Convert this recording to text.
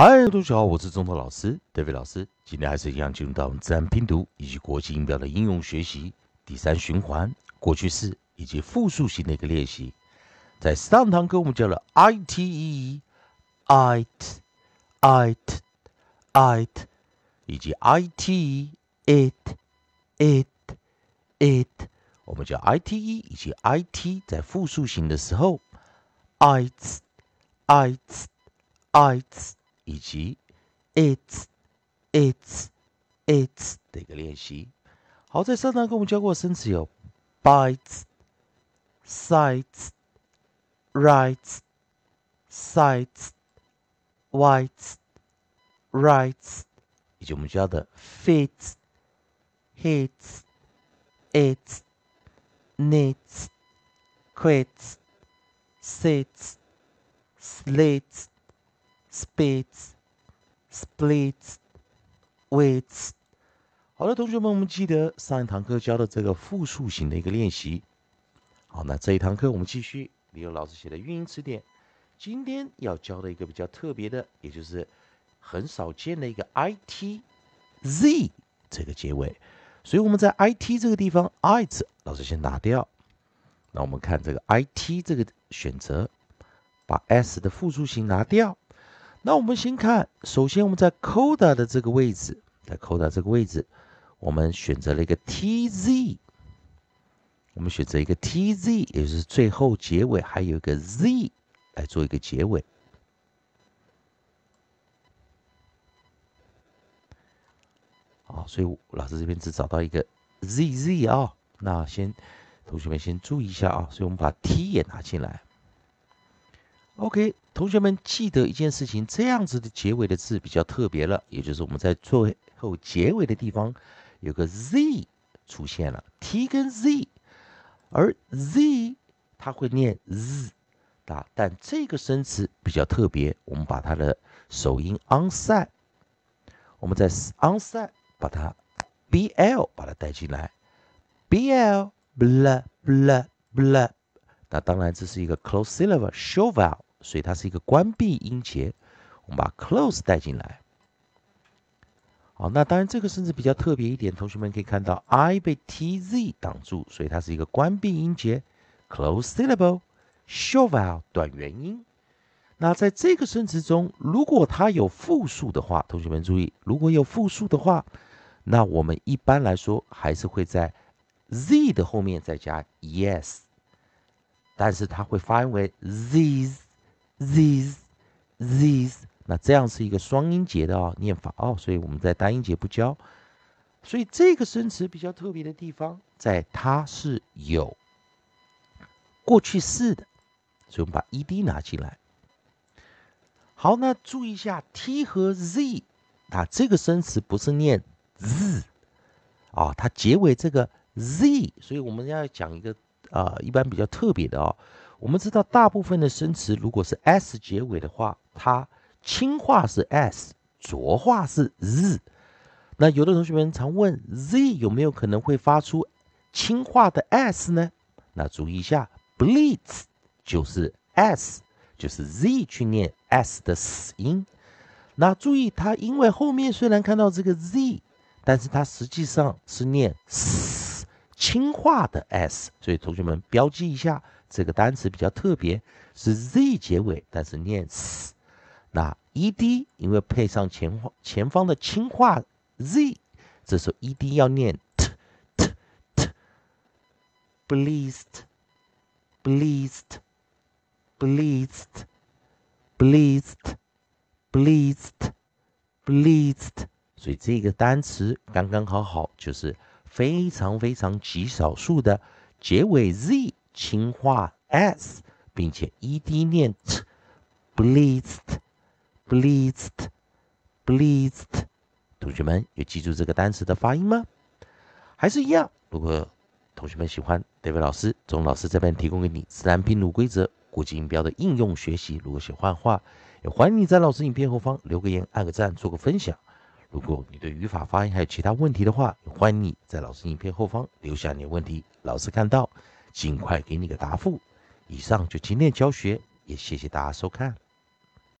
嗨，同学好，我是中头老师 David 老师。今天还是一样进入到自然拼读以及国际音标的应用学习第三循环，过去式以及复数型的一个练习。在上堂课我们教了 i t e i t i t i t 以及 i t it it it，我们教 i t e 以及 i t 在复数型的时候 i t i t i t 以及 its its its 的一个练习。好，在上堂课我们教过的生词有 bites、sights、rights、sights、whites、rights，以及我们教的 fits、hits、its、knits、quits、sits、slits。Spits, splits, weights。好的，同学们，我们记得上一堂课教的这个复数型的一个练习。好，那这一堂课我们继续利用老师写的运音词典。今天要教的一个比较特别的，也就是很少见的一个 i t z 这个结尾。所以我们在 i t 这个地方，i 字老师先拿掉。那我们看这个 i t 这个选择，把 s 的复数型拿掉。那我们先看，首先我们在 coda 的这个位置，在 coda 这个位置，我们选择了一个 tz，我们选择一个 tz，也就是最后结尾还有一个 z 来做一个结尾。好，所以老师这边只找到一个 zz 啊，那先同学们先注意一下啊，所以我们把 t 也拿进来。OK，同学们记得一件事情，这样子的结尾的字比较特别了，也就是我们在最后结尾的地方有个 z 出现了，t 跟 z，而 z 它会念 z，啊，但这个生词比较特别，我们把它的首音 onside，我们在 onside 把它 bl 把它带进来，bl bl bl bl，那当然这是一个 close syllable show vowel。所以它是一个关闭音节，我们把 close 带进来。好，那当然这个甚至比较特别一点，同学们可以看到 i 被 tz 挡住，所以它是一个关闭音节，close syllable short vowel 短元音。那在这个生词中，如果它有复数的话，同学们注意，如果有复数的话，那我们一般来说还是会在 z 的后面再加 es，但是它会发音为 these。These these，那这样是一个双音节的哦念法哦，所以我们在单音节不教。所以这个生词比较特别的地方，在它是有过去式的，所以我们把 ed 拿进来。好，那注意一下 t 和 z，啊，这个生词不是念 z，啊，它结尾这个 z，所以我们要讲一个啊，一般比较特别的哦。我们知道，大部分的生词如果是 s 结尾的话，它轻化是 s，浊化是 z。那有的同学们常问，z 有没有可能会发出轻化的 s 呢？那注意一下，bleeds 就是 s，就是 z 去念 s 的死音。那注意，它因为后面虽然看到这个 z，但是它实际上是念 s 氢化的 s，所以同学们标记一下这个单词比较特别，是 z 结尾，但是念 s。那 ed 因为配上前方前方的氢化 z，这时候 ed 要念 t t t。bleased bleased bleased bleased bleased bleased，所以这个单词刚刚好好就是。非常非常极少数的结尾 z。轻化 s，并且 ed 念 t，bleached，bleached，bleached。同学们有记住这个单词的发音吗？还是一样？如果同学们喜欢 David 老师，钟老师这边提供给你自然拼读规则、国际音标的应用学习。如果喜欢的话，也欢迎你在老师影片后方留个言、按个赞、做个分享。如果你对语法、发音还有其他问题的话，欢迎你在老师影片后方留下你的问题，老师看到。尽快给你个答复。以上就今天教学，也谢谢大家收看。